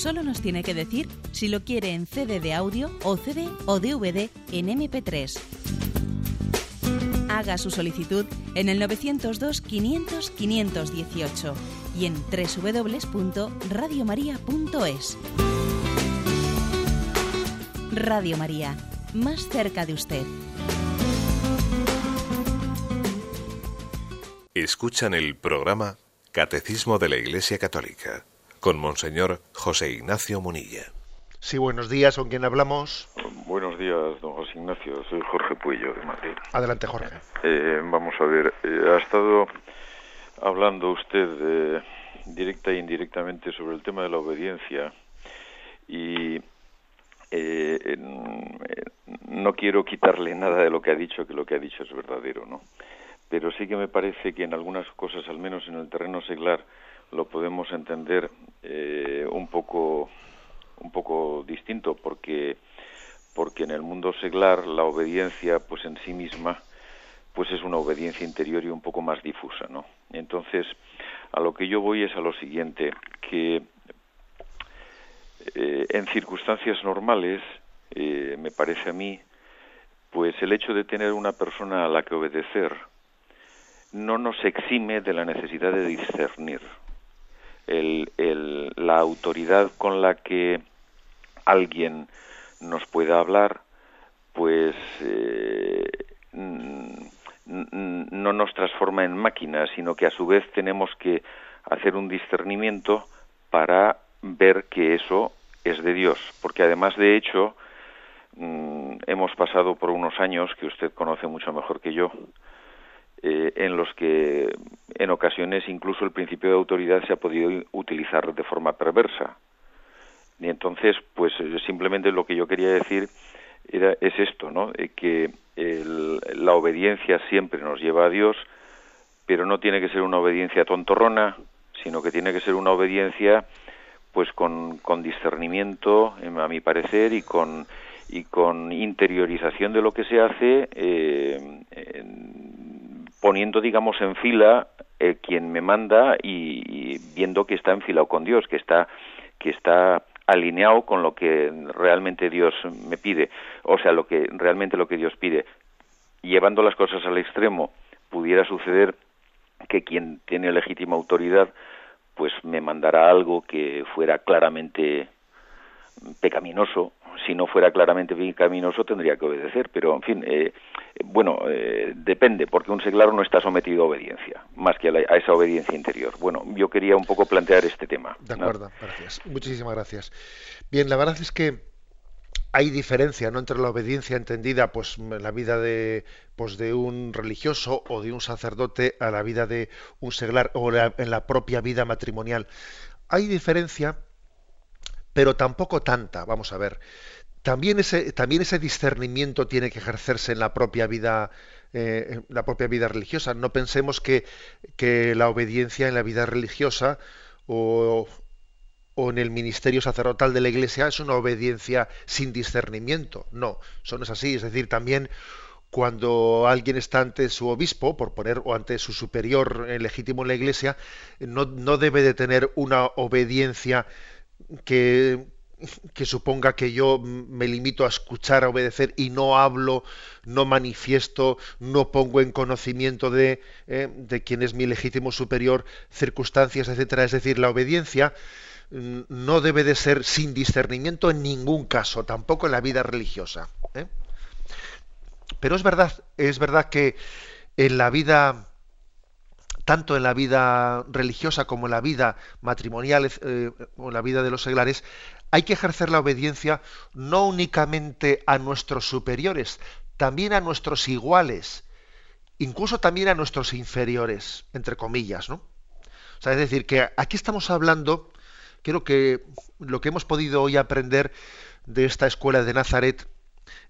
Solo nos tiene que decir si lo quiere en CD de audio o CD o DVD en MP3. Haga su solicitud en el 902 500 518 y en www.radiomaria.es. Radio María, más cerca de usted. Escuchan el programa Catecismo de la Iglesia Católica con Monseñor José Ignacio Munilla. Sí, buenos días, ¿con quién hablamos? Buenos días, don José Ignacio, soy Jorge Puello de Madrid. Adelante, Jorge. Eh, vamos a ver, eh, ha estado hablando usted eh, directa e indirectamente sobre el tema de la obediencia y no quiero quitarle nada de lo que ha dicho, que lo que ha dicho es verdadero, ¿no? Pero sí que me parece que en algunas cosas, al menos en el terreno seglar, lo podemos entender eh, un poco un poco distinto porque porque en el mundo seglar la obediencia pues en sí misma pues es una obediencia interior y un poco más difusa no entonces a lo que yo voy es a lo siguiente que eh, en circunstancias normales eh, me parece a mí pues el hecho de tener una persona a la que obedecer no nos exime de la necesidad de discernir el, la autoridad con la que alguien nos pueda hablar, pues eh, no nos transforma en máquinas, sino que a su vez tenemos que hacer un discernimiento para ver que eso es de Dios, porque además de hecho mm, hemos pasado por unos años que usted conoce mucho mejor que yo, eh, en los que en ocasiones incluso el principio de autoridad se ha podido utilizar de forma perversa. Y entonces, pues eh, simplemente lo que yo quería decir era, es esto, ¿no? Eh, que la obediencia siempre nos lleva a Dios, pero no tiene que ser una obediencia tontorrona, sino que tiene que ser una obediencia pues con, con discernimiento, a mi parecer, y con, y con interiorización de lo que se hace, eh, poniendo, digamos, en fila eh, quien me manda y, viendo que está enfilado con Dios, que está, que está alineado con lo que realmente Dios me pide, o sea, lo que realmente lo que Dios pide. Llevando las cosas al extremo, pudiera suceder que quien tiene legítima autoridad pues me mandara algo que fuera claramente pecaminoso si no fuera claramente caminoso tendría que obedecer, pero en fin, eh, bueno, eh, depende, porque un seglar no está sometido a obediencia, más que a, esa obediencia interior. Bueno, yo quería un poco plantear este tema. De acuerdo, gracias. Muchísimas gracias. Bien, la verdad es que hay diferencia ¿no? entre la obediencia entendida pues en la vida de pues de un religioso o de un sacerdote a la vida de un seglar o en la propia vida matrimonial hay diferencia pero tampoco tanta. Vamos a ver. También ese, también ese discernimiento tiene que ejercerse en la propia vida, eh, la propia vida religiosa. No pensemos que, la obediencia en la vida religiosa o, o, en el ministerio sacerdotal de la Iglesia es una obediencia sin discernimiento. No, eso no es así. Es decir, también cuando alguien está ante su obispo, por poner, o ante su superior legítimo en la Iglesia, no, no debe de tener una obediencia que, suponga que yo me limito a escuchar, a obedecer y no hablo, no manifiesto, no pongo en conocimiento de, eh, de quien es mi legítimo superior circunstancias, etcétera. Es decir, la obediencia mm, no debe de ser sin discernimiento en ningún caso, tampoco en la vida religiosa. ¿eh? Pero es verdad, es verdad que en la vida tanto en la vida religiosa como en la vida matrimonial eh, o en la vida de los seglares, hay que ejercer la obediencia no únicamente a nuestros superiores, también a nuestros iguales, incluso también a nuestros inferiores, entre comillas, ¿no? O sea, es decir, que aquí estamos hablando, creo que lo que hemos podido hoy aprender de esta escuela de Nazaret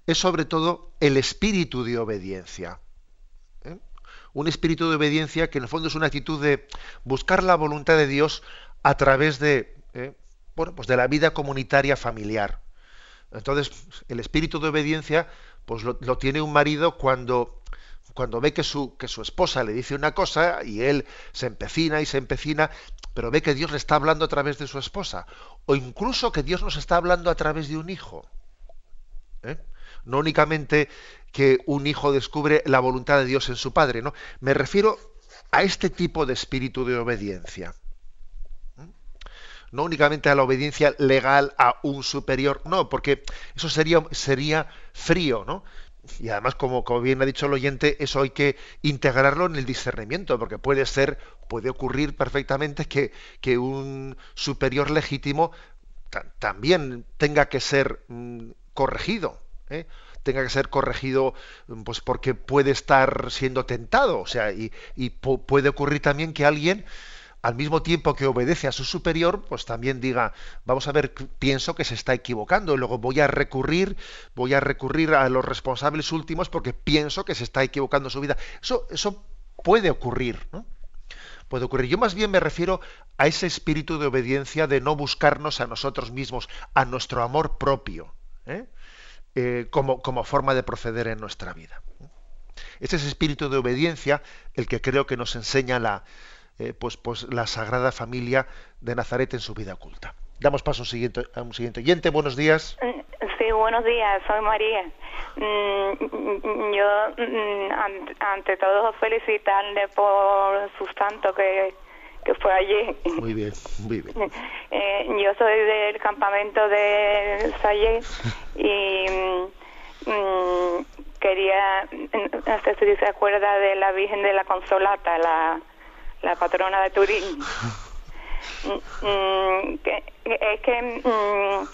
es sobre todo el espíritu de obediencia un espíritu de obediencia que en el fondo es una actitud de buscar la voluntad de Dios a través de, eh, bueno, pues de la vida comunitaria familiar. Entonces, el espíritu de obediencia pues lo, tiene un marido cuando, cuando ve que su, que su esposa le dice una cosa y él se empecina y se empecina, pero ve que Dios le está hablando a través de su esposa, o incluso que Dios nos está hablando a través de un hijo. ¿eh? No únicamente que un hijo descubre la voluntad de Dios en su padre, ¿no? Me refiero a este tipo de espíritu de obediencia. ¿Mm? No únicamente a la obediencia legal a un superior, no, porque eso sería, sería frío, ¿no? Y además, como, bien ha dicho el oyente, eso hay que integrarlo en el discernimiento, porque puede ser, puede ocurrir perfectamente que, que un superior legítimo también tenga que ser mm, corregido. ¿eh? Tenga que ser corregido pues porque puede estar siendo tentado o sea y, puede ocurrir también que alguien al mismo tiempo que obedece a su superior, pues también diga, vamos a ver, pienso que se está equivocando, y luego voy a recurrir, voy a recurrir a los responsables últimos porque pienso que se está equivocando su vida. Eso, eso puede ocurrir, ¿no? Puede ocurrir. Yo más bien me refiero a ese espíritu de obediencia de no buscarnos a nosotros mismos, a nuestro amor propio. ¿eh? Eh, como, como, forma de proceder en nuestra vida. Es ese espíritu de obediencia el que creo que nos enseña la, eh, pues, pues, la Sagrada Familia de Nazaret en su vida oculta. Damos paso a un siguiente, a un siguiente oyente. Buenos días. Sí, buenos días. Soy María. Mm, yo, mm, ante todo, felicitarle por su santo que que fue allí. Muy bien, muy bien. Eh, yo soy del campamento de Salle y mm, quería, no sé si se acuerda de la Virgen de la Consolata, la, la patrona de Turín. Mm, es que mm,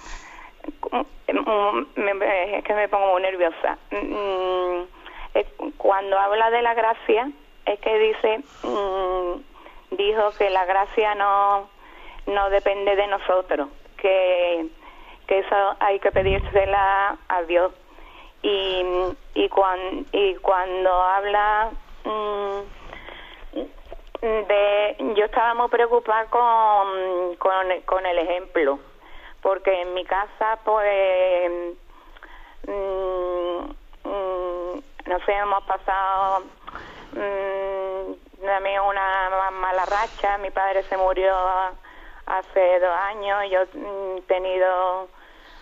es que me pongo muy nerviosa. Cuando habla de la gracia, es que dice dijo que la gracia no, no depende de nosotros, que, que eso hay que pedírsela a Dios. Y, y, y cuando habla mm, de... Yo estaba muy preocupada con, con, el ejemplo, porque en mi casa, pues... Mm, mm, no sé, hemos pasado también una mala racha. Mi padre se murió hace dos años. Yo he tenido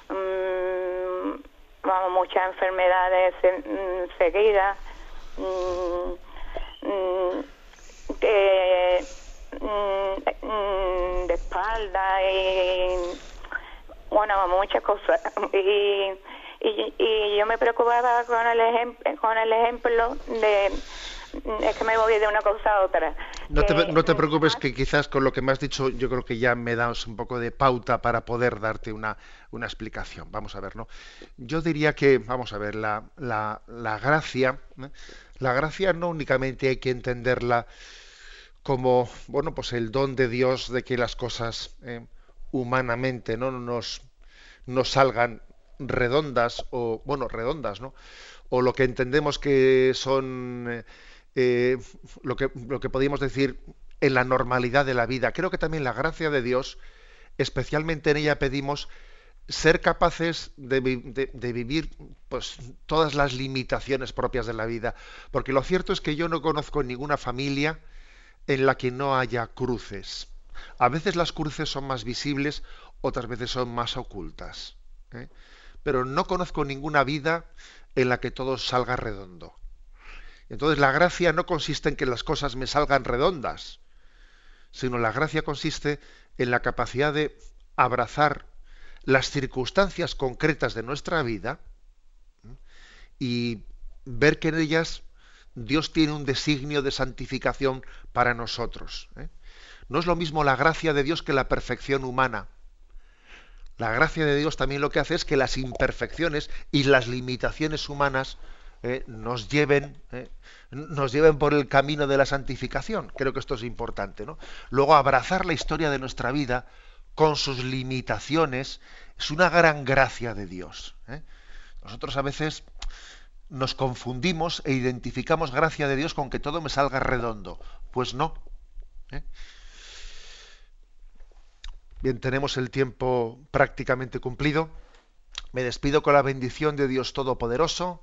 mm, muchas enfermedades mm, seguidas. Mm, de, de espalda y bueno muchas cosas y, y, y yo me preocupaba con el ejemplo con el ejemplo de es que me voy de una cosa a otra. No te, no te preocupes que quizás con lo que me has dicho yo creo que ya me das un poco de pauta para poder darte una, una explicación. Vamos a ver, ¿no? Yo diría que, vamos a ver, la, la, la gracia, ¿eh? la gracia no únicamente hay que entenderla como, bueno, pues el don de Dios de que las cosas eh, humanamente no nos, nos salgan redondas o, bueno, redondas, ¿no? O lo que entendemos que son... Eh, lo, que, lo que podríamos decir en la normalidad de la vida. Creo que también la gracia de Dios, especialmente en ella pedimos ser capaces de, vivir pues, todas las limitaciones propias de la vida. Porque lo cierto es que yo no conozco ninguna familia en la que no haya cruces. A veces las cruces son más visibles, otras veces son más ocultas. ¿eh? Pero no conozco ninguna vida en la que todo salga redondo. Entonces la gracia no consiste en que las cosas me salgan redondas, sino la gracia consiste en la capacidad de abrazar las circunstancias concretas de nuestra vida y ver que en ellas Dios tiene un designio de santificación para nosotros. ¿eh? No es lo mismo la gracia de Dios que la perfección humana. La gracia de Dios también lo que hace es que las imperfecciones y las limitaciones humanas eh, nos lleven eh, nos lleven por el camino de la santificación. Creo que esto es importante. ¿no? Luego, abrazar la historia de nuestra vida con sus limitaciones es una gran gracia de Dios. ¿eh? Nosotros a veces nos confundimos e identificamos gracia de Dios con que todo me salga redondo. Pues no. Bien, tenemos el tiempo prácticamente cumplido. Me despido con la bendición de Dios Todopoderoso,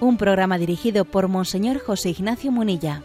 un programa dirigido por Monseñor José Ignacio Munilla.